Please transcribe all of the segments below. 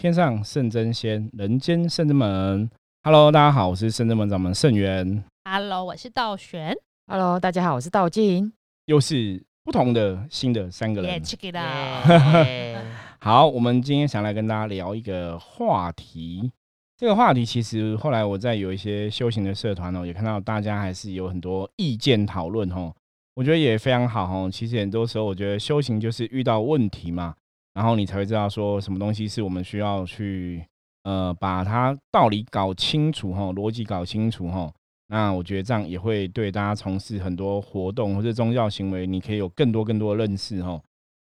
天上圣真仙，人间圣真门。Hello，大家好，我是圣真门掌门圣元。Hello，我是道玄。Hello，大家好，我是道静。又是不同的新的三个人。Check it out。好，我们今天想来跟大家聊一个话题。这个话题其实后来我在有一些修行的社团哦，也看到大家还是有很多意见讨论哦。我觉得也非常好哦。其实很多时候，我觉得修行就是遇到问题嘛。然后你才会知道说什么东西是我们需要去呃把它道理搞清楚哈，逻辑搞清楚哈。那我觉得这样也会对大家从事很多活动或者宗教行为，你可以有更多更多的认识哈。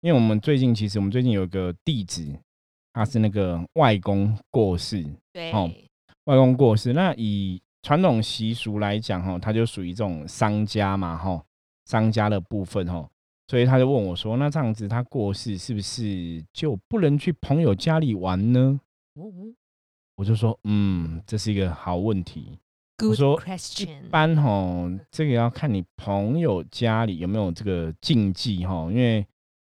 因为我们最近其实我们最近有一个弟子，他是那个外公过世，对，外公过世。那以传统习俗来讲哈，他就属于这种商家嘛哈，商家的部分哈。所以他就问我说：“那这样子，他过世是不是就不能去朋友家里玩呢？”我就说：“嗯，这是一个好问题。”我说：“一般哈，这个要看你朋友家里有没有这个禁忌哈，因为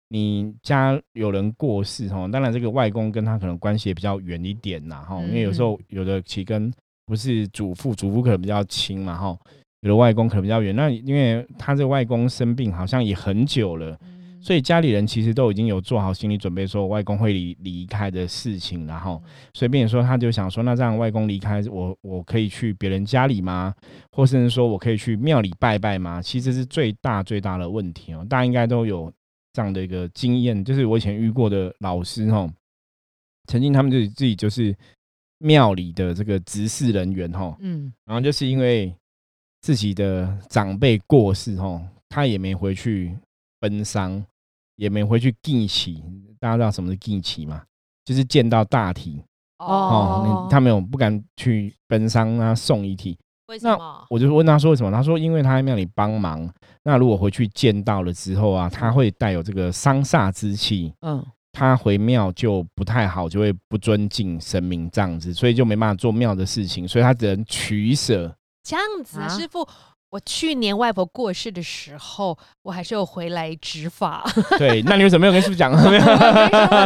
你家有人过世哈，当然这个外公跟他可能关系也比较远一点呐哈，因为有时候有的其跟不是祖父，祖父可能比较亲嘛哈。”有的外公可能比较远，那因为他这个外公生病好像也很久了，所以家里人其实都已经有做好心理准备，说外公会离离开的事情，然后随便说他就想说，那这样外公离开，我我可以去别人家里吗？或甚至说我可以去庙里拜拜吗？其实是最大最大的问题哦，大家应该都有这样的一个经验，就是我以前遇过的老师哦，曾经他们就自己就是庙里的这个执事人员哈，嗯，然后就是因为。自己的长辈过世吼，他也没回去奔丧，也没回去祭旗。大家知道什么是祭旗吗？就是见到大体哦。他没有不敢去奔丧啊，送遗体。为什么？我就问他说为什么？他说因为他在庙里帮忙。那如果回去见到了之后啊，他会带有这个丧煞之气。嗯，他回庙就不太好，就会不尊敬神明这样子，所以就没办法做庙的事情，所以他只能取舍。这样子，师傅，我去年外婆过世的时候，我还是有回来执法。对，那你为什么没有跟师傅讲？没有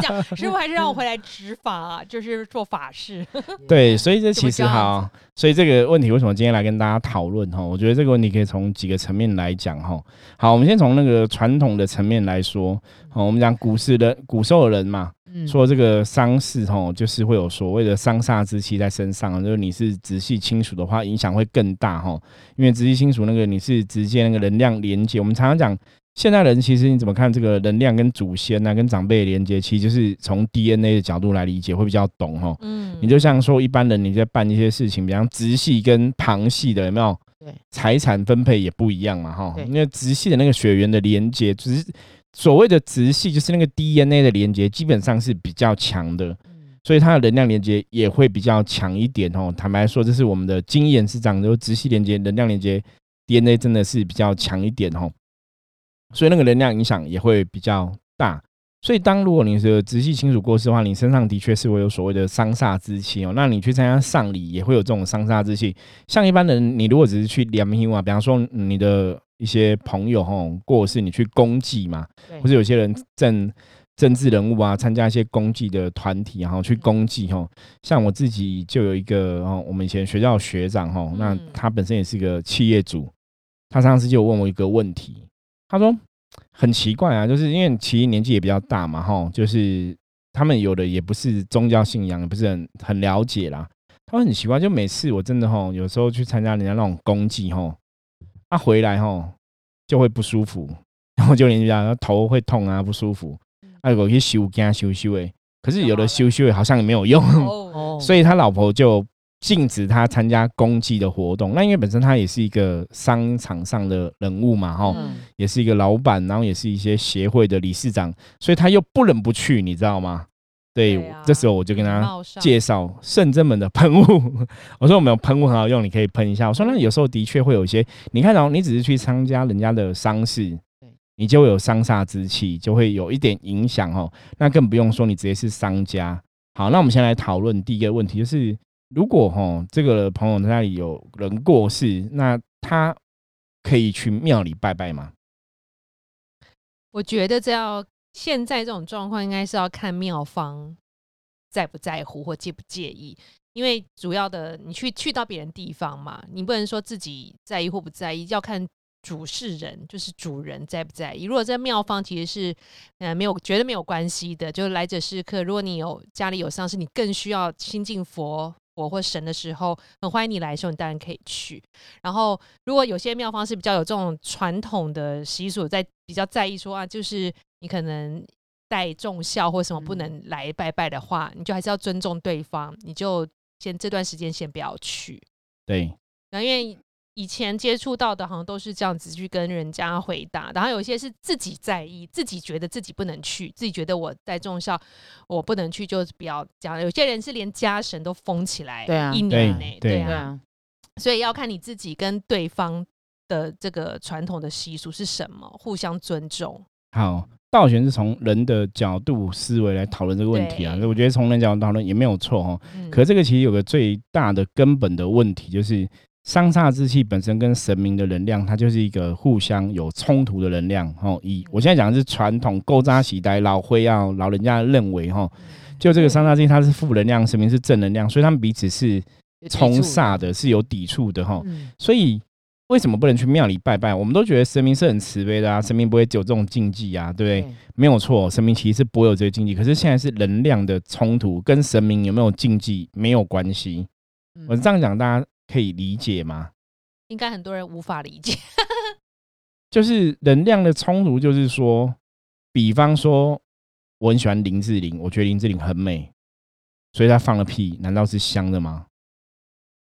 讲，师傅还是让我回来执法，就是做法事。对，所以这其实哈，所以这个问题为什么今天来跟大家讨论哈？我觉得这个问题可以从几个层面来讲哈。好，我们先从那个传统的层面来说，好，我们讲古时的古时候的人嘛。说这个丧事哦，就是会有所谓的丧煞之气在身上，就是你是直系亲属的话，影响会更大哈。因为直系亲属那个你是直接那个能量连接，我们常常讲，现代人其实你怎么看这个能量跟祖先啊、跟长辈连接，其实就是从 DNA 的角度来理解，会比较懂哈。嗯，你就像说一般人你在办一些事情，比方直系跟旁系的有没有？对，财产分配也不一样嘛哈。因为直系的那个血缘的连接，只是。所谓的直系就是那个 DNA 的连接，基本上是比较强的，所以它的能量连接也会比较强一点哦。坦白说，这是我们的经验是这样，就直系连接、能量连接 DNA 真的是比较强一点哦，所以那个能量影响也会比较大。所以当如果你是直系亲属过世的话，你身上的确是会有所谓的丧煞之气哦。那你去参加丧礼也会有这种丧煞之气。像一般人，你如果只是去联姻啊，比方说你的。一些朋友哈过世，你去公祭嘛，或者有些人政政治人物啊，参加一些公祭的团体，然后去公祭哈。像我自己就有一个哦，我们以前学校学长哈，那他本身也是个企业主，他上次就问我一个问题，他说很奇怪啊，就是因为其实年纪也比较大嘛哈，就是他们有的也不是宗教信仰，也不是很很了解啦。他说很奇怪，就每次我真的哈，有时候去参加人家那种公祭哈。他回来吼就会不舒服，然后就连讲头会痛啊不舒服，啊有去修惊修修诶，可是有的修修好像也没有用，所以他老婆就禁止他参加公祭的活动。那因为本身他也是一个商场上的人物嘛，哈，也是一个老板，然后也是一些协会的理事长，所以他又不能不去，你知道吗？对，这时候我就跟他介绍圣真门的喷雾。我说我们有喷雾很好用，你可以喷一下。我说那有时候的确会有一些，你看哦，你只是去参加人家的丧事，你就会有丧煞之气，就会有一点影响哦。那更不用说你直接是商家。好，那我们先来讨论第一个问题，就是如果哈这个朋友那里有人过世，那他可以去庙里拜拜吗？我觉得这要。现在这种状况应该是要看妙方在不在乎或介不介意。因为主要的，你去去到别人地方嘛，你不能说自己在意或不在意，要看主事人，就是主人在不在意。如果在妙方其实是，呃，没有绝对没有关系的，就是来者是客。如果你有家里有丧事，你更需要亲近佛佛或神的时候，很欢迎你来的时候，你当然可以去。然后，如果有些妙方是比较有这种传统的习俗，在比较在意说啊，就是你可能带重孝或什么不能来拜拜的话，你就还是要尊重对方，你就。先这段时间先不要去，对，然后因为以前接触到的，好像都是这样子去跟人家回答，然后有些是自己在意，自己觉得自己不能去，自己觉得我在重孝我不能去，就不要讲。有些人是连家神都封起来，对啊，一年内，对啊，所以要看你自己跟对方的这个传统的习俗是什么，互相尊重。好。道玄是从人的角度思维来讨论这个问题啊，所以我觉得从人角度讨论也没有错哈。可这个其实有个最大的根本的问题，就是三煞之气本身跟神明的能量，它就是一个互相有冲突的能量。哈，以我现在讲的是传统勾扎喜呆老灰啊老人家认为哈，就这个三煞之气它是负能量，神明是正能量，所以他们彼此是冲煞的，是有抵触的哈。所以。为什么不能去庙里拜拜？我们都觉得神明是很慈悲的啊，神明不会有这种禁忌啊，对不对？没有错，神明其实是不会有这些禁忌。可是现在是能量的冲突，跟神明有没有禁忌没有关系。我这样讲，大家可以理解吗？应该很多人无法理解。就是能量的冲突，就是说，比方说，我很喜欢林志玲，我觉得林志玲很美，所以她放了屁，难道是香的吗？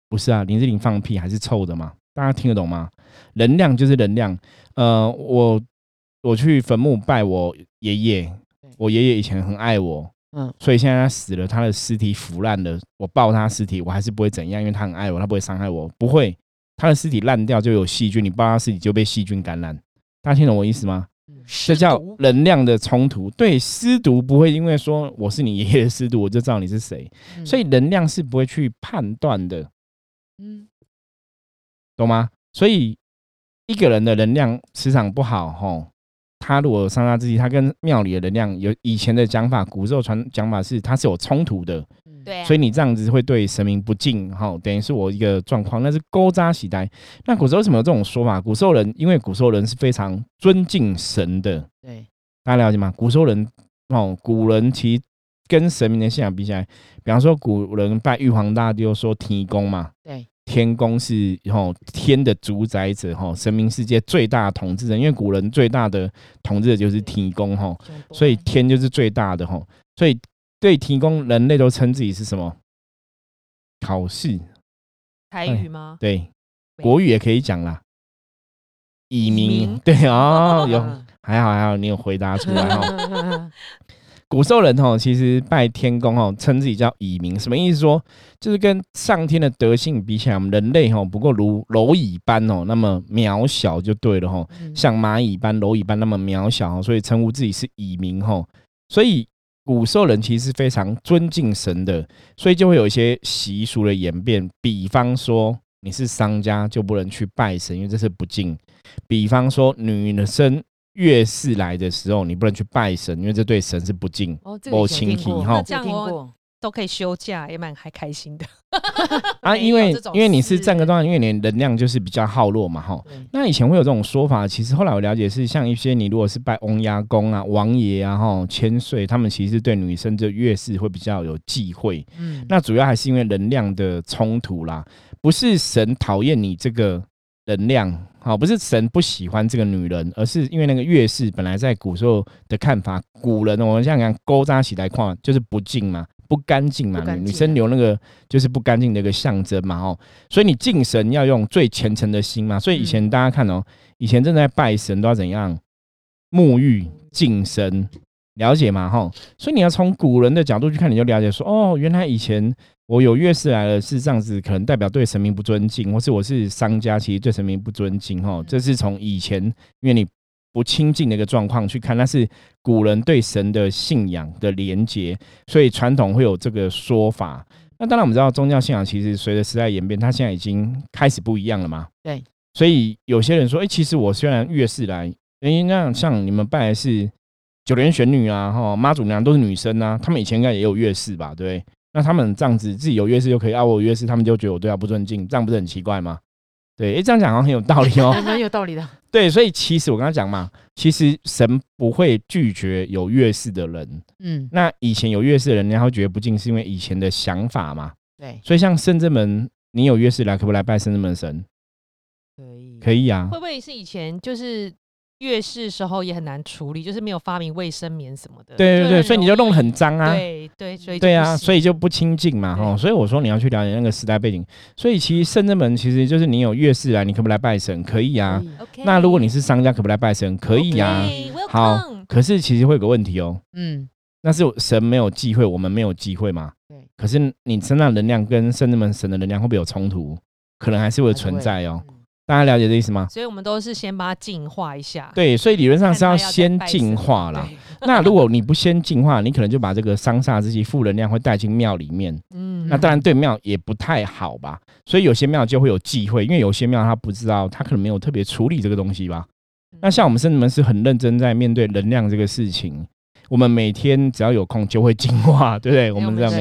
不是啊，林志玲放屁还是臭的吗？大家听得懂吗？能量就是能量。呃，我我去坟墓拜我爷爷，我爷爷以前很爱我，嗯，所以现在他死了，他的尸体腐烂了，我抱他尸体，我还是不会怎样，因为他很爱我，他不会伤害我，不会。他的尸体烂掉就有细菌，你抱他尸体就被细菌感染。大家听懂我意思吗？这叫能量的冲突。对，尸毒不会因为说我是你爷爷的尸毒，我就知道你是谁，所以能量是不会去判断的。嗯。懂吗？所以一个人的能量磁场不好，吼，他如果伤他自己，他跟庙里的能量有以前的讲法，古时候传讲法是他是有冲突的，对，所以你这样子会对神明不敬，哈，等于是我一个状况，那是勾扎喜呆。那古时候为什么有这种说法？古时候人因为古时候人是非常尊敬神的，对，大家了解吗？古时候人哦，古人其实跟神明的信仰比起来，比方说古人拜玉皇大帝，说天公嘛，对。天公是吼天的主宰者吼，神明世界最大的统治者，因为古人最大的统治者就是天公吼，所以天就是最大的吼，所以对天公人类都称自己是什么？考试？台语吗？对，国语也可以讲啦。以民对哦，有 还好还好，你有回答出来哈。古时候人吼，其实拜天公吼，称自己叫蚁民，什么意思？说就是跟上天的德性比起来，我们人类吼不过如蝼蚁般哦，那么渺小就对了吼，像蚂蚁般、蝼蚁般那么渺小，所以称呼自己是蚁民吼。所以古时候人其实非常尊敬神的，所以就会有一些习俗的演变。比方说，你是商家就不能去拜神，因为这是不敬；比方说，女生。月事来的时候，你不能去拜神，因为这对神是不敬。哦，这个我听过。那这样我都可以休假，也蛮还开心的。啊，因为因为你是占个状，因为你能量就是比较耗弱嘛，哈。那以前会有这种说法，其实后来我了解是像一些你如果是拜翁牙公啊、王爷啊、哈千岁，他们其实对女生这月事会比较有忌讳。嗯，那主要还是因为能量的冲突啦，不是神讨厌你这个。能量。好，不是神不喜欢这个女人，而是因为那个月事本来在古时候的看法，古人我们想想勾扎起来看就是不敬嘛，不干净嘛，女生留那个就是不干净的一个象征嘛，哦，所以你敬神要用最虔诚的心嘛，所以以前大家看哦，以前正在拜神都要怎样？沐浴敬神，了解嘛，哈，所以你要从古人的角度去看，你就了解说，哦，原来以前。我有月事来了，是这样子，可能代表对神明不尊敬，或是我是商家，其实对神明不尊敬，哈，这是从以前因为你不亲近的一个状况去看，那是古人对神的信仰的连接，所以传统会有这个说法。那当然我们知道宗教信仰其实随着时代演变，它现在已经开始不一样了嘛。对，所以有些人说，哎，其实我虽然月事来，哎，那像你们拜的是九连玄女啊，哈妈祖娘都是女生啊，他们以前应该也有月事吧，对？那他们这样子自己有月事就可以啊，我有月事他们就觉得我对他不尊敬，这样不是很奇怪吗？对，诶，这样讲好像很有道理哦。蛮有道理的。对，所以其实我刚刚讲嘛，其实神不会拒绝有月事的人。嗯，那以前有月事的人，然后觉得不敬，是因为以前的想法嘛。对，所以像圣正门，你有月事来，可不可以来拜圣正门神？可以，可以啊会。不会是以前就是月事时候也很难处理，就是没有发明卫生棉什么的？对对对，所以你就弄得很脏。啊。对对，所以对啊，所以就不不亲近嘛，对哈。所以我说你要去了解那个时代背景。所以其实圣正门其实就是你有月事来，你可不可以来拜神？可以啊。那如果你是商家，可不可以来拜神？可以啊。好可是其实会有个问题哦，嗯，那是神没有忌讳，我们没有忌讳嘛。对。可是你身上能量跟圣正门神的能量会不会有冲突？可能还是会存在哦。嗯大家了解这意思吗？所以我们都是先把它净化一下。对，所以理论上是要先净化啦。那如果你不先净化，你可能就把这个伤煞这些、负能量会带进庙里面。嗯那当然对庙也不太好吧。所以有些庙就会有忌讳，因为有些庙他不知道，他可能没有特别处理这个东西吧。那像我们圣人们是很认真在面对能量这个事情，我们每天只要有空就会净化，对不对？我们这样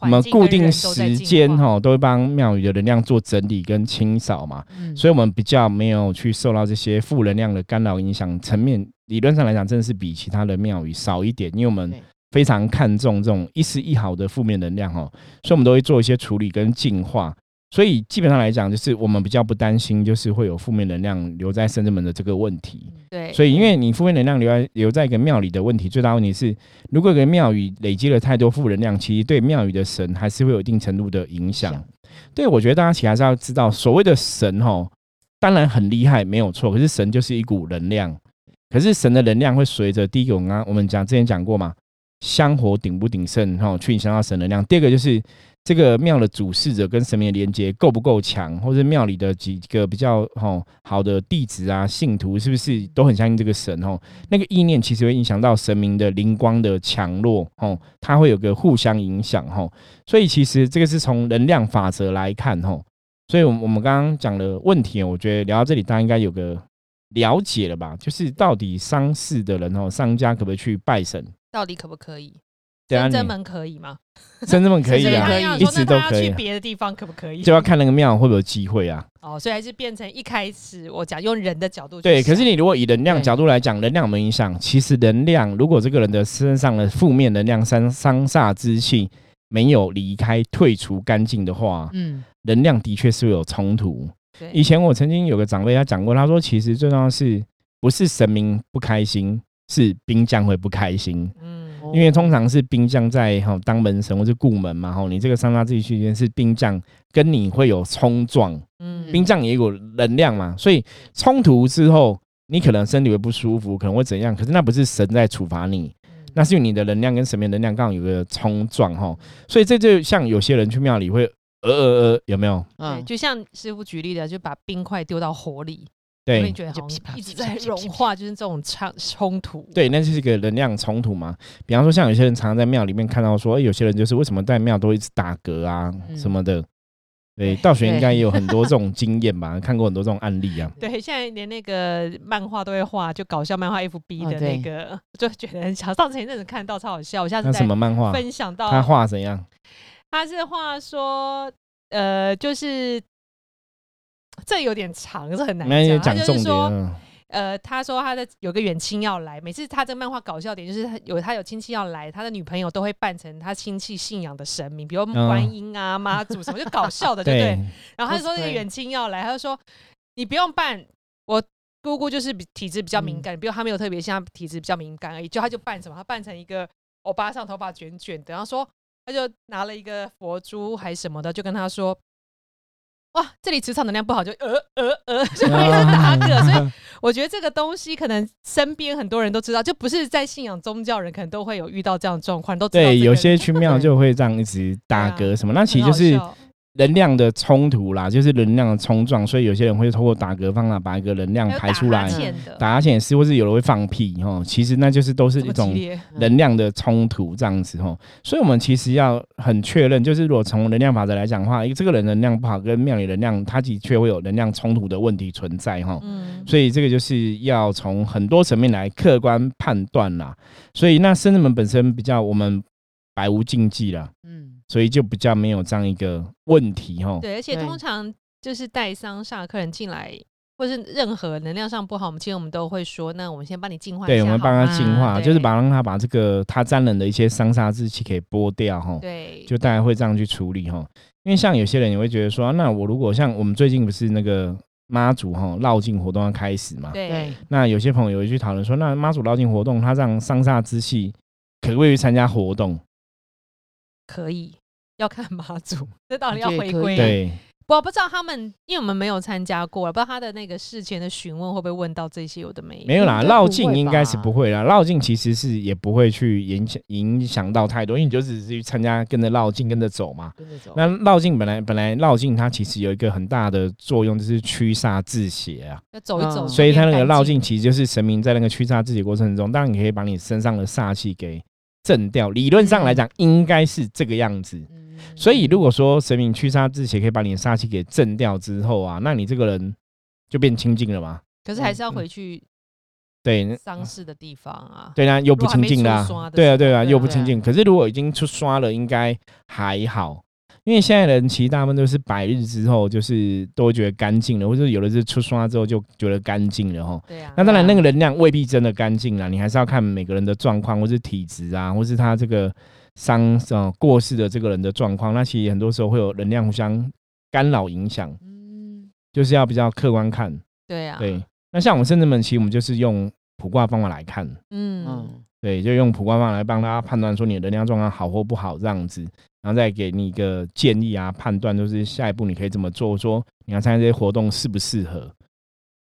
我们固定时间哈，都会帮庙宇的能量做整理跟清扫嘛。嗯所以我们比较没有去受到这些负能量的干扰影响，层面理论上来讲，真的是比其他的庙宇少一点，因为我们非常看重这种一丝一毫的负面能量哦，所以我们都会做一些处理跟净化。所以基本上来讲，就是我们比较不担心，就是会有负面能量留在圣正门的这个问题。对，所以，因为你负面能量留在留在一个庙里的问题，最大问题是，如果一个庙宇累积了太多负能量，其实对庙宇的神还是会有一定程度的影响。对，我觉得大家其实还是要知道，所谓的神哈，当然很厉害，没有错。可是神就是一股能量，可是神的能量会随着第一个，我们刚刚我们讲之前讲过嘛，香火鼎不鼎盛哈，去影响到神能量。第二个就是这个庙的主事者跟神明的连接够不够强，或者庙里的几个比较吼好的弟子啊、信徒，是不是都很相信这个神哦？那个意念其实会影响到神明的灵光的强弱哦，它会有个互相影响哦。所以其实这个是从能量法则来看吼，所以，我我们刚刚讲的问题，我觉得聊到这里，大家应该有个了解了吧？就是到底丧事的人哦，商家可不可以去拜神？到底可不可以？对啊，你深圳门可以吗？深圳门可以啊所他要，一直都可以啊，去别的地方可不可以？就要看那个庙会不会有机会啊。哦，所以还是变成一开始我讲用人的角度去对，可是你如果以能量角度来讲，能量有没有影响？其实能量，如果这个人的身上的负面能量、三三煞之气没有离开、退除干净的话，嗯，能量的确是会有冲突。对以前我曾经有个长辈他讲过，他说其实最重要的是不是神明不开心，是兵将会不开心。嗯因为通常是兵将在哈当门神或是顾门嘛，哈，你这个伤杀自己期间是兵将跟你会有冲撞，嗯。兵将也有能量嘛，所以冲突之后你可能身体会不舒服，可能会怎样，可是那不是神在处罚你，那是因为你的能量跟神明能量刚好有个冲撞哈，所以这就像有些人去庙里会呃呃呃有没有？嗯，就像师傅举例的，就把冰块丢到火里，对会觉得好就一直在融化，就是这种冲冲突。对，那就是一个能量冲突嘛。比方说，像有些人常常在庙里面看到说，哎，有些人就是为什么在庙都一直打嗝啊嗯什么的。对，对道玄应该也有很多这种经验吧，看过很多这种案例啊。对，现在连那个漫画都会画，就搞笑漫画 FB 的那个，就觉得很想。上次前一阵子看到超好笑，我下次什么漫画？分享到他画怎样？他是画说，呃，就是这有点长，这很难讲。讲重点。他就是说，嗯呃，他说他的有个远亲要来，每次他这个漫画搞笑点就是他有他有亲戚要来，他的女朋友都会扮成他亲戚信仰的神明，比如观音啊、妈祖什么，就搞笑的，对不对？对，然后他就说那个远亲要来，他就说你不用扮，我姑姑就是比体质比较敏感，比如他没有特别像体质比较敏感而已，就他就扮什么，他扮成一个欧巴上头发卷卷的，然后说他就拿了一个佛珠还什么的，就跟他说。哇，这里磁场能量不好，就呃呃呃，就会一直打嗝。所以我觉得这个东西可能身边很多人都知道，就不是在信仰宗教人，可能都会有遇到这样的状况，都知道对，这个有些去庙就会这样一直打嗝什么，那其实就是能量的冲突啦，就是能量的冲撞，所以有些人会透过打嗝方法把一个能量排出来，打哈欠也是，或是有人会放屁哦，其实那就是都是一种 能量的冲突这样子吼，所以我们其实要很确认，就是如果从能量法则来讲的话，这个人能量不好跟庙里能量，它的确会有能量冲突的问题存在哈。嗯。所以这个就是要从很多层面来客观判断啦。所以那生人们本身比较我们百无禁忌啦，嗯，所以就比较没有这样一个问题哈。对，而且通常就是带丧煞客人进来，或是任何能量上不好，我们其实我们都会说，那我们先帮你净化一下对，我们帮他净化，就是把让他把这个他沾染的一些伤煞之气给剥掉哈。对，就大家会这样去处理哈。因为像有些人也会觉得说，那我如果像我们最近不是那个妈祖哈绕境活动要开始嘛，对对，那有些朋友会去讨论说，那妈祖绕境活动，他这样伤煞之气，可不可以参加活动？可以 要看妈祖，这到底要回归。对，我不知道他们，因为我们没有参加过，不知道他的那个事前的询问会不会问到这些有的没有。没有啦，绕境会应该是不会啦，绕境其实是也不会去影响影响到太多，因为你就只是去参加跟着绕境跟着走嘛。跟着走。那绕境本来本来绕境它其实有一个很大的作用，就是驱煞制邪啊。要走一走，嗯所以它那个绕绕境其实就是神明在那个驱煞自己的过程中，当然你可以把你身上的煞气给震掉。理论上来讲，应该是这个样子。嗯所以如果说神明驱杀之前可以把你的杀气给震掉之后啊，那你这个人就变清净了嘛？可是还是要回去对，丧事的地方啊。对啊，又不清净啊，对啊，对啊又不清净。可是如果已经出刷了，应该还好。因为现在人其实大部分都是百日之后，就是都会觉得干净了，或者有的是出刷之后就觉得干净了哈。对啊，那当然，那个能量未必真的干净啦，你还是要看每个人的状况，或是体质啊，或是他这个伤呃过世的这个人的状况。那其实很多时候会有能量互相干扰影响，嗯，就是要比较客观看。对啊，对，那像我们圣人们，其实我们就是用卜卦方法来看，嗯，嗯，对，就用普卦方法来帮大家判断说你的能量状况好或不好这样子，然后再给你一个建议啊，判断就是下一步你可以怎么做，说你要参加这些活动适不适合。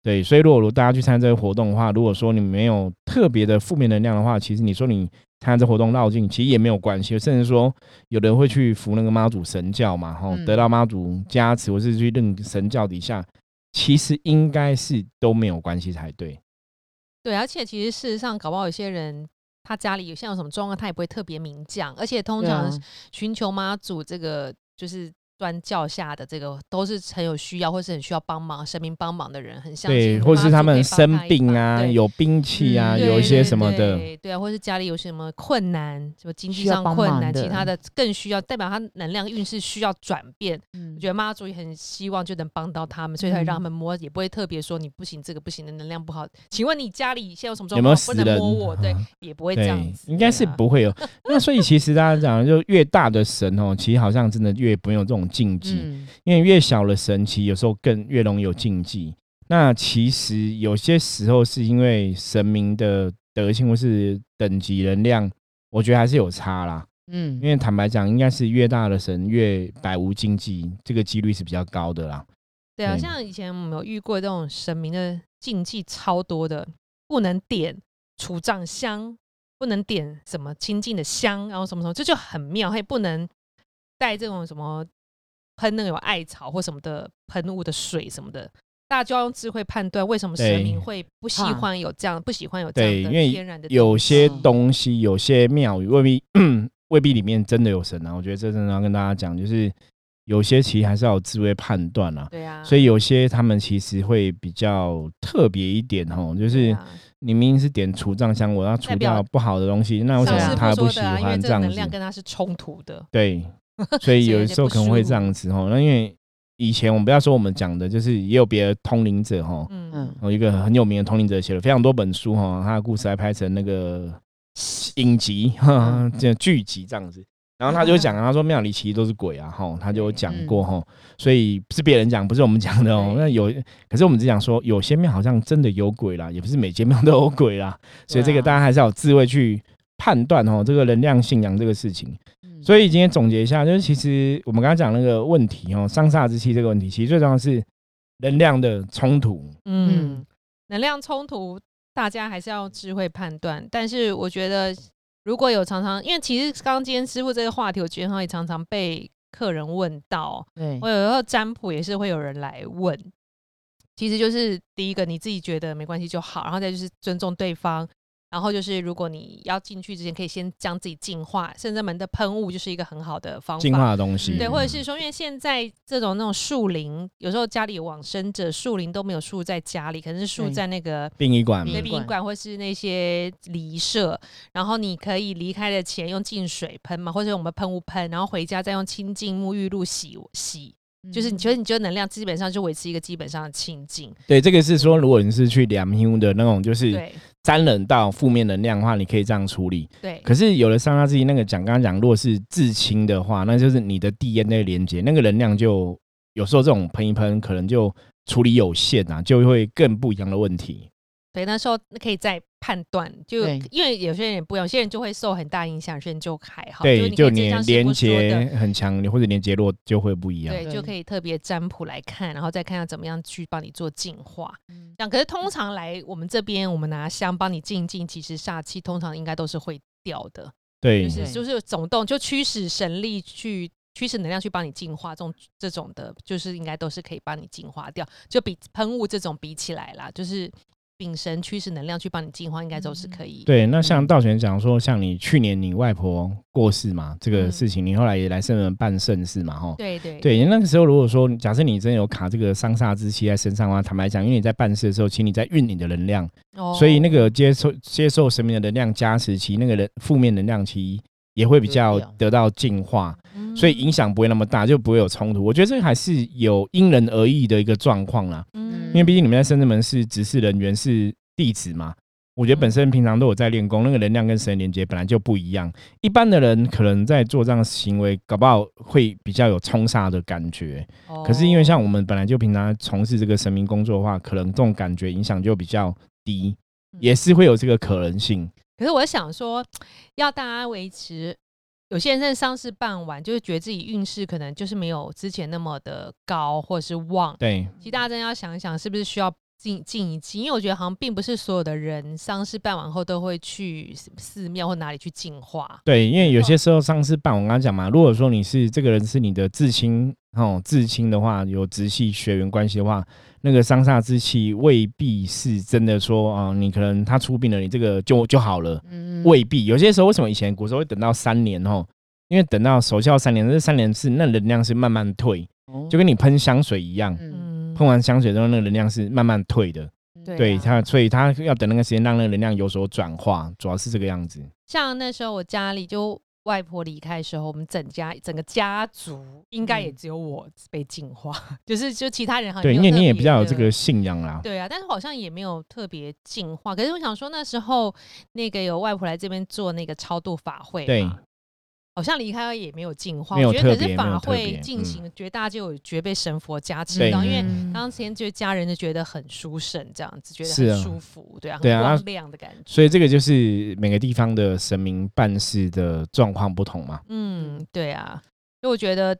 对，所以如果如果大家去参加这些活动的话，如果说你没有特别的负面能量的话，其实你说你参加这活动绕境，其实也没有关系，甚至说有的人会去服那个妈祖神教嘛，吼，嗯得到妈祖加持，或是去认神教底下，其实应该是都没有关系才对。对，而且其实事实上，搞不好有些人他家里有像有什么状况，他也不会特别明讲，而且通常寻求妈祖这个就是端教下的这个，都是很有需要或是很需要帮忙神明帮忙的人，很像对，妈或是他们生病啊，有兵器啊，嗯有一些什么的，对对啊，或是家里有些什么困难，什么经济上困难，其他的更需要，代表他能量运势需要转变。嗯我觉得妈祖也很希望就能帮到他们，所以才让他嗯们摸，也不会特别说你不行，这个不行的能量不好。请问你家里现在有什么状有没有况？不能死？摸我，对，啊也不会这样，子。应该是不会有。那所以其实大家讲，就越大的神哦，其实好像真的越不用有这种禁忌，嗯因为越小的神，其实有时候更越容易有禁忌。那其实有些时候是因为神明的德性或是等级能量，我觉得还是有差啦。嗯因为坦白讲，应该是越大的神越百无禁忌，这个几率是比较高的啦。对啊，对像以前我们有遇过这种神明的禁忌超多的，不能点除障香，不能点什么清净的香，然后什么什么，这就很妙，还不能带这种什么喷那个有艾草或什么的喷雾的水什么的。大家就要用智慧判断，为什么神明会不喜怕欢有这样，不喜欢有这对，样的天然的有些嗯东西，有些庙宇未必 未必里面真的有神啊。我觉得这真的要跟大家讲，就是有些其实还是要有智慧判断啊。对啊，所以有些他们其实会比较特别一点哦，就是啊你明明是点除障香，我要除代表掉不好的东西，那为什么他不喜傅说的啊，因为欢这样这个能量子？跟它是冲突的。对，所以有时候可能会舒这样子哦。那因为以前我们不要说我们讲的，就是也有别的通灵者哈，嗯嗯有一个很有名的通灵者写了非常多本书哈，他的故事还拍成那个 影集、哈这剧集这样子。然后他就讲啊，他说庙里其实都是鬼啊，哈，他就有讲过哈，所以是别人讲，不是我们讲的哦。那有，可是我们只讲说有些庙好像真的有鬼啦，也不是每间庙都有鬼啦，所以这个大家还是要有智慧去判断哦，这个能量信仰这个事情。嗯所以今天总结一下，就是其实我们刚刚讲那个问题哦，伤煞之气这个问题，其实最重要的是能量的冲突。嗯，能量冲突，大家还是要智慧判断。但是我觉得，如果有常常，因为其实刚刚今天师傅这个话题，我觉得他也常常被客人问到。对我有时候占卜也是会有人来问，其实就是第一个你自己觉得没关系就好，然后再就是尊重对方，然然后就是如果你要进去之前，可以先将自己净化，甚至门的喷雾就是一个很好的方法。净法。化的东西，对，嗯或者是说，因为现在这种那种树林，有时候家里有往生者，树林都没有树在家里，可能是树在那个殡仪馆，对殡仪馆殡仪馆或是那些离社，然后你可以离开的前用净水喷嘛，或者用我们喷雾喷，然后回家再用清净沐浴露洗洗，就是你觉得你觉得能量基本上就维持一个基本上的清净，对，这个是说，如果你是去两 U 的那种，就是对沾染到负面能量的话，你可以这样处理。对可是有了上下自己那个讲，刚刚讲，如果是至亲的话，那就是你的 DNA 连接，那个能量就有时候这种喷一喷，可能就处理有限啊，就会更不一样的问题。对，那时候可以再判断，就因为有些人也不一样，有些人就会受很大影响，有些人就还好，对，就可以直接像师连接很强，或者连接弱就会不一样。对，就可以特别占卜来看，然后再看看怎么样去帮你做净化。嗯。这样，可是通常来我们这边，我们拿香帮你静一静，其实煞气通常应该都是会掉的，对。就，是对。就是总动就驱使神力去驱使能量去帮你净化，这种这种的，就是应该都是可以帮你净化掉，就比喷雾这种比起来啦，就是丙神驱使能量去帮你净化，应该都是可以。对，那像嗯。道玄讲说，像你去年你外婆过世嘛，这个嗯。事情，你后来也来圣人办盛事嘛，哈。对对对，那个时候如果说假设你真的有卡这个伤煞之气在身上的话，坦白讲，因为你在办事的时候，其实你在运你的能量，哦。所以那个接受接受神明的能量加持期，那个人负面能量期也会比较得到净化，嗯。所以影响不会那么大，就不会有冲突。我觉得这个还是有因人而异的一个状况啦，嗯因为毕竟你们在深圳门是执事人员是弟子嘛。我觉得本身平常都有在练功，那个能量跟神连接本来就不一样。一般的人可能在做这样的行为，搞不好会比较有冲煞的感觉。可是因为像我们本来就平常从事这个神明工作的话，可能这种感觉影响就比较低，嗯也是会有这个可能性。可是我想说，要大家维持，有些人在丧事办完，就是觉得自己运势可能就是没有之前那么的高或者是旺。对，其实大家真的要想一想，是不是需要静静一静？因为我觉得好像并不是所有的人丧事办完后都会去寺庙或哪里去净化。对，因为有些时候丧事办，我刚刚讲嘛，如果说你是这个人是你的至亲哦，至亲的话，有直系血缘关系的话，那个伤煞之气未必是真的说啊、你可能他出殡了，你这个就就好了，嗯未必。有些时候为什么以前古时候会等到三年哦？因为等到守孝三年，这三年是那能量是慢慢退，哦就跟你喷香水一样，喷完香水之后，那个能量是慢慢退的。对啊对它，所以他要等那个时间让那个能量有所转化，主要是这个样子。像那时候我家里就外婆离开的时候，我们整家整个家族应该也嗯只有我被净化，就是就其他人好像对，因为你也比较有这个信仰啦。对啊，但是好像也没有特别净化。可是我想说，那时候那个有外婆来这边做那个超度法会，对，好像离开也没有净化。我觉得可是法会进行，觉得大家就有觉得被神佛加持到，因为嗯当天就家人就觉得很舒顺，这样子觉得很舒服，对啊，很光亮的感觉。所以这个就是每个地方的神明办事的状况不同嘛。嗯，对啊，所以我觉得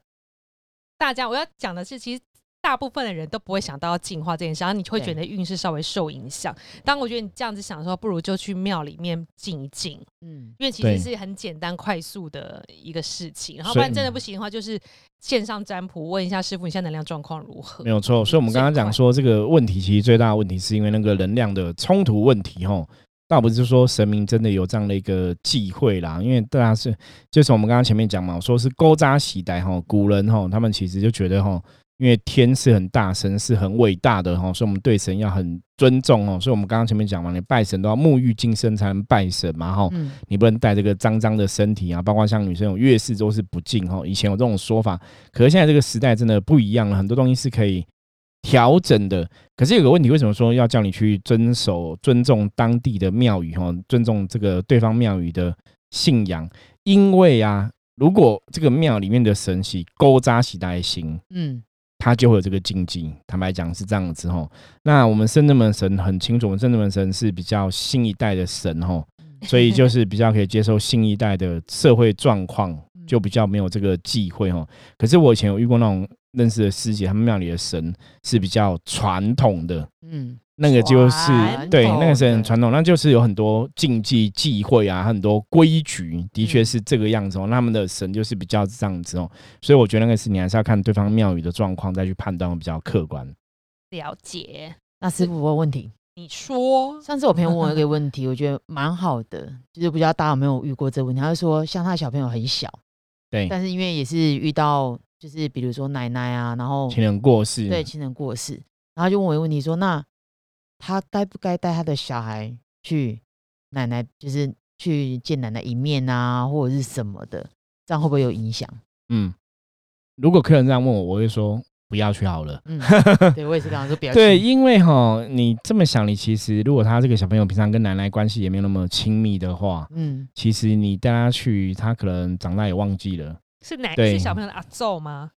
大家我要讲的是，其实大部分的人都不会想到要净化这件事，然后你会觉得运势稍微受影响。当我觉得你这样子想的时候，不如就去庙里面静一静，嗯因为其实是很简单快速的一个事情。然后不然真的不行的话，就是线上占卜问一下师傅，你现在能量状况如何没？有错，所以我们刚刚讲说这个问题，其实最大的问题是因为那个能量的冲突问题，吼。倒不是说神明真的有这样的一个忌讳啦，因为大家是就是我们刚刚前面讲嘛，说是勾扎喜代哈，古人哈，他们其实就觉得哈，因为天是很大，神是很伟大的哈，所以我们对神要很尊重哦。所以我们刚刚前面讲嘛，你拜神都要沐浴净身才能拜神嘛哈，嗯你不能带这个脏脏的身体啊，包括像女生有月事都是不敬哈。以前有这种说法，可是现在这个时代真的不一样了，很多东西是可以调整的。可是有个问题，为什么说要叫你去遵守、尊重当地的庙宇哈，尊重这个对方庙宇的信仰？因为啊，如果这个庙里面的神是勾扎喜带心，嗯它就会有这个禁忌。坦白讲是这样子吼。那我们圣正门神很清楚，我们圣正门神是比较新一代的神吼，所以就是比较可以接受新一代的社会状况，就比较没有这个忌讳吼。可是我以前有遇过那种认识的师姐，他们庙里的神是比较传统的，嗯那个就是对，那个是很传统，那就是有很多禁忌忌讳啊，很多规矩，的确是这个样子哦。那他们的神就是比较这样子哦，所以我觉得那个是你还是要看对方庙宇的状况再去判断会比较客观。了解。那师傅我有问题，你说，上次我朋友问我一个问题，我觉得蛮好的，就是不知道大家有没有遇过这个问题。他就说，像他小朋友很小，对，但是因为也是遇到，就是比如说奶奶啊，然后亲人过世，对亲人过世，然后就问我一个问题，说那他该不该带他的小孩去奶奶，就是去见奶奶一面啊，或者是什么的，这样会不会有影响？嗯，如果客人这样问我，我会说不要去好了。嗯，对我也是刚刚说不要对，去因为哈，你这么想，你其实如果他这个小朋友平常跟奶奶关系也没有那么亲密的话，嗯，其实你带他去，他可能长大也忘记了。是奶对。是小朋友的阿奏吗？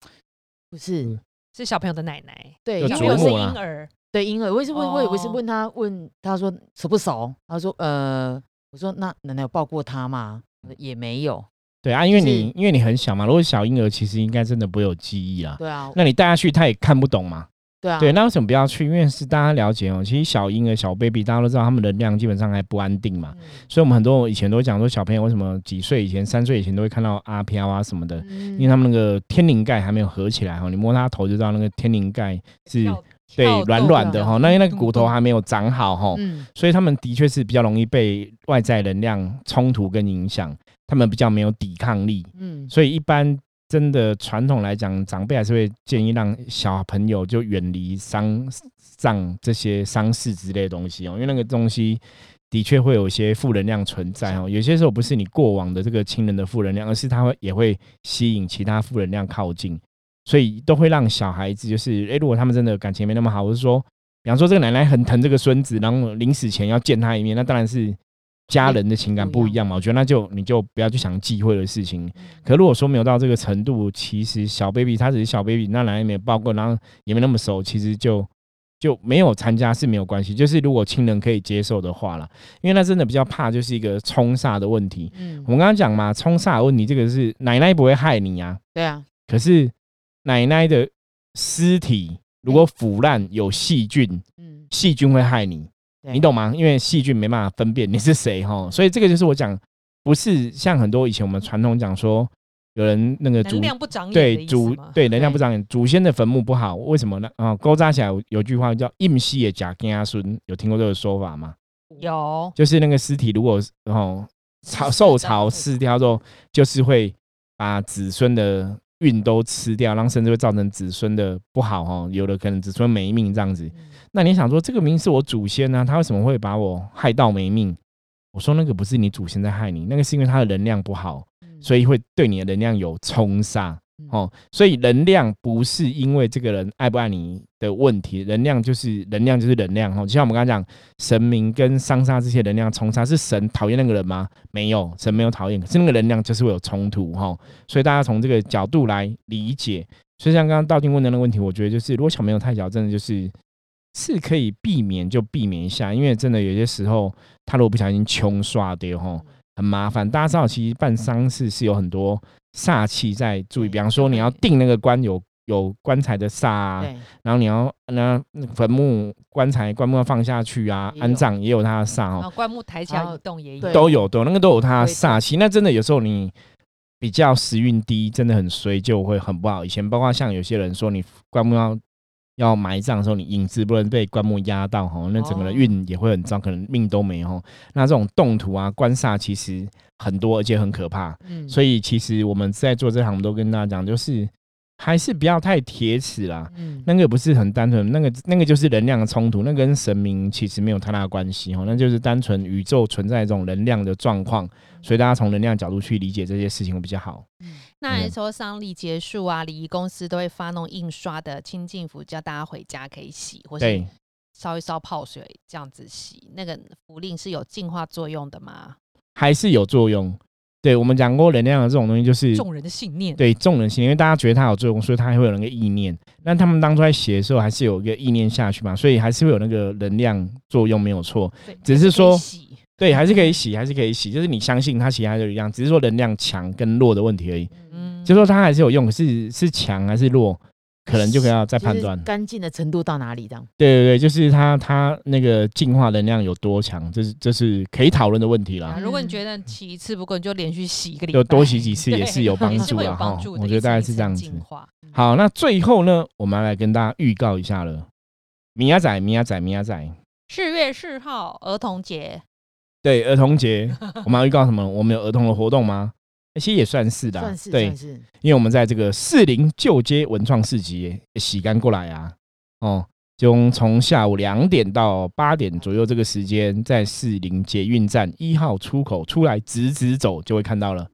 不是，是小朋友的奶奶，对，有小朋友是婴儿，对婴儿，我也是问，我也不是哦。问他问他说熟不熟，他说呃，我说那奶奶有抱过他吗？我说也没有，对啊，因为你因为你很小嘛，如果小婴儿其实应该真的不会有记忆啊。对啊，那你带他去，他也看不懂嘛。对啊，对，那为什么不要去？因为是大家了解哦，其实小婴儿、小 baby 大家都知道，他们能量基本上还不安定嘛。嗯所以我们很多以前都讲说，小朋友为什么几岁以前、三岁以前都会看到阿飘啊什么的，嗯因为他们那个天灵盖还没有合起来哈，你摸他头就知道那个天灵盖是跳对跳软软的哈，那因为那个骨头动还没有长好哈，嗯所以他们的确是比较容易被外在能量冲突跟影响，他们比较没有抵抗力，嗯所以一般真的传统来讲，长辈还是会建议让小朋友就远离丧葬这些丧事之类的东西哦，因为那个东西的确会有一些负能量存在哦。有些时候不是你过往的这个亲人的负能量，而是他会也会吸引其他负能量靠近，所以都会让小孩子就是，诶，如果他们真的感情没那么好，或是说，比方说这个奶奶很疼这个孙子，然后临死前要见他一面，那当然是。家人的情感不一样。嘛，我觉得那就你就不要去想忌讳的事情，可如果说没有到这个程度，其实小 baby 他只是小 baby，那奶奶没有抱过，然后也没那么熟，其实就就没有参加是没有关系。就是如果亲人可以接受的话啦，因为那真的比较怕就是一个冲煞的问题。嗯。我，们刚刚讲嘛，冲煞的问题，这个是奶奶不会害你啊，对啊，可是奶奶的尸体如果腐烂有细菌，嗯，细菌会害你。你懂吗？因为细菌没办法分辨你是谁哈，所以这个就是我讲，不是像很多以前我们传统讲说，有人那个能量不长眼，对祖对能量不长眼，祖先的坟墓不好，为什么呢？啊，勾扎起来有句话叫“硬气也夹根阿孙”，有听过这个说法吗？有，就是那个尸体如果然后潮受潮湿掉之后，就是会把子孙的。运都吃掉，然后甚至会造成子孙的不好哦，有的可能子孙没命这样子。嗯那你想说，这个明明是我祖先呢、他为什么会把我害到没命？我说那个不是你祖先在害你，那个是因为他的能量不好，嗯所以会对你的能量有冲煞嗯哦。所以能量不是因为这个人爱不爱你的问题，能量就是能量就是能量哦。就像我们刚刚讲，神明跟商杀这些能量冲杀，是神讨厌那个人吗？没有，神没有讨厌，可是那个能量就是会有冲突哈、哦。所以大家从这个角度来理解。所以像刚刚道定问的那个问题，我觉得就是如果小朋友太小，真的就是是可以避免就避免一下，因为真的有些时候他如果不小心冲刷掉吼，很麻烦。大家知道，其实办丧事是有很多煞气在注意，比方说你要定那个棺有有棺材的煞啊，对，然后你要那那个坟墓棺材棺木要放下去啊，安葬也有它的煞哦，棺木抬起来动也有。对，都有都有那个都有它的煞。气。那真的有时候你比较时运低，真的很衰，就会很不好。以前包括像有些人说，你棺木要要埋葬的时候，你影子不能被棺木压到哈，那整个人哦运也会很糟，可能命都没哈。那这种动土啊、官煞其实很多，而且很可怕。嗯所以其实我们在做这行，都跟大家讲，就是还是不要太铁齿啦。嗯那个不是很单纯，那个那个就是能量的冲突，那跟神明其实没有太大的关系哦，那就是单纯宇宙存在这种能量的状况，所以大家从能量角度去理解这些事情会比较好。那嗯时候丧礼结束啊，礼仪公司都会发那种印刷的清净符，叫大家回家可以洗，或是对，烧一烧泡水这样子洗。那个符令是有净化作用的吗？还是有作用。对我们讲过，能量的这种东西就是众人的信念。对众人信念，因为大家觉得它有作用，所以它还会有那个意念。那他们当初在写的时候，还是有一个意念下去嘛，所以还是会有那个能量作用，没有错。对，只是说洗对，还是可以洗，还是可以洗，就是你相信它，其实还是一样，只是说能量强跟弱的问题而已。嗯，就说它还是有用，可是是强还是弱，可能就可以要再判断。干净的程度到哪里这样？对对对，就是它它那个净化能量有多强，这是这是可以讨论的问题啦。啊如果你嗯觉得洗一次不够，你就连续洗一个礼拜，就多洗几次 也是有帮助的哈帮助。我觉得大概是这样子净化好，那最后呢，我们要来跟大家预告一下了。米亚仔，米亚仔，米亚仔，四月四号儿童节，对，儿童节，我们要预告什么？我们有儿童的活动吗？欸其实也算是的啊、算是对，是，因为我们在这个士林旧街文创市集也洗干过来啊，哦，就从下午两点到八点左右这个时间，在士林捷运站一号出口出来，直直走就会看到了。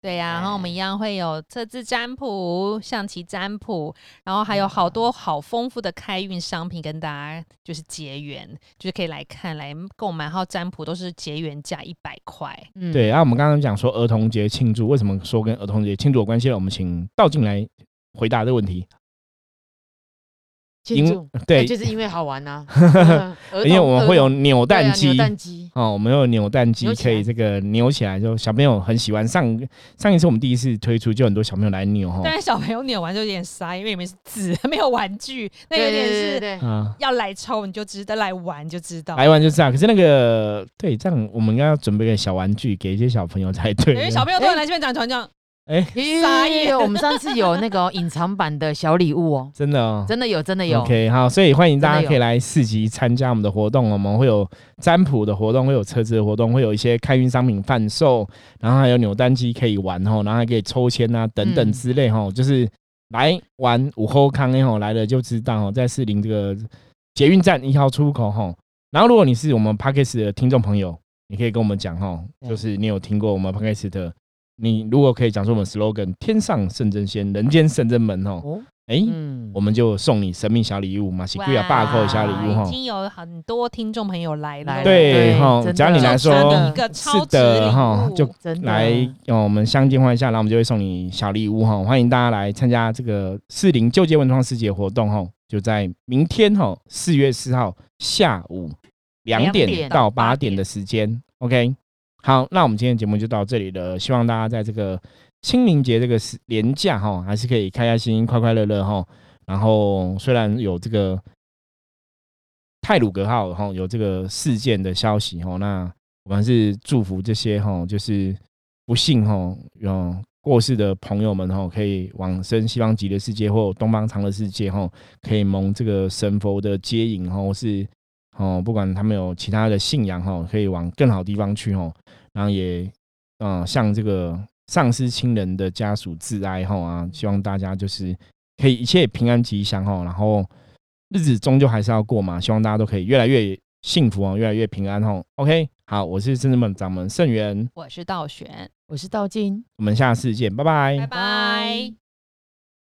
对呀、然后我们哎一样会有测字占卜、象棋占卜，然后还有好多好丰富的开运商品跟大家就是结缘，就是可以来看来购买，然后占卜都是结缘价一百块。嗯对，然啊，我们刚刚讲说儿童节庆祝，为什么说跟儿童节庆祝有关系了？我们请道静来回答这个问题。因为，对哎就是因为好玩呐，因为我们会有扭扭蛋机，扭蛋机，哦，我们有扭蛋机扭可以这个扭起来，就小朋友很喜欢。上上一次我们第一次推出，就很多小朋友来扭哈。但是小朋友扭完就有点塞，因为里面是纸，没有玩具，那有点是对要来抽你就值得，来玩就知道。来玩就这样。可是那个对，这样我们应该要准备个小玩具给一些小朋友才对。因为小朋友突然来这边讲传讲，哎，傻眼有我们上次有那个隐藏版的小礼物哦，真的哦。真的有，真的有。OK，好，所以欢迎大家可以来市集参加我们的活动，我们会有占卜的活动，会有车子的活动，会有一些开运商品贩售，然后还有扭蛋机可以玩哦，然后还可以抽签啊等等嗯之类吼，就是来玩午后康诶吼，来了就知道哦，在士林这个捷运站一号出口吼，然后如果你是我们 Parkes 的听众朋友，你可以跟我们讲吼，对就是你有听过我们 Parkes 的。你如果可以讲出我们 slogan“ 天上圣真仙，人间圣真门”，哦，哎、嗯我们就送你神秘小礼物嘛，是贵啊大扣的小礼物哈。已经有很多听众朋友来了，来了对对哈，只要你的来说是的哈，就真来，哦，我们相见欢一下，然后我们就会送你小礼物哈。欢迎大家来参加这个四零旧街文创世界活动哈，就在明天哈，四月四号下午两两点点到八点的时间。OK，好，那我们今天节目就到这里了，希望大家在这个清明节这个时连假哈，还是可以开开心心、快快乐乐哈。然后虽然有这个泰鲁格号哈有这个事件的消息哈，那我们是祝福这些哈，就是不幸哈有过世的朋友们哈，可以往生西方极乐世界或东方长乐世界哈，可以蒙这个神佛的接引哈，或是哦，不管他们有其他的信仰哈，可以往更好地方去哈，然后也嗯、呃向这个丧失亲人的家属致哀哈啊，希望大家就是可以一切平安吉祥哈，然后日子终究还是要过嘛，希望大家都可以越来越幸福哦，越来越平安哈。OK，好，我是真正们掌门盛元，我是道玄，我是道金。我们下次见，拜拜拜拜。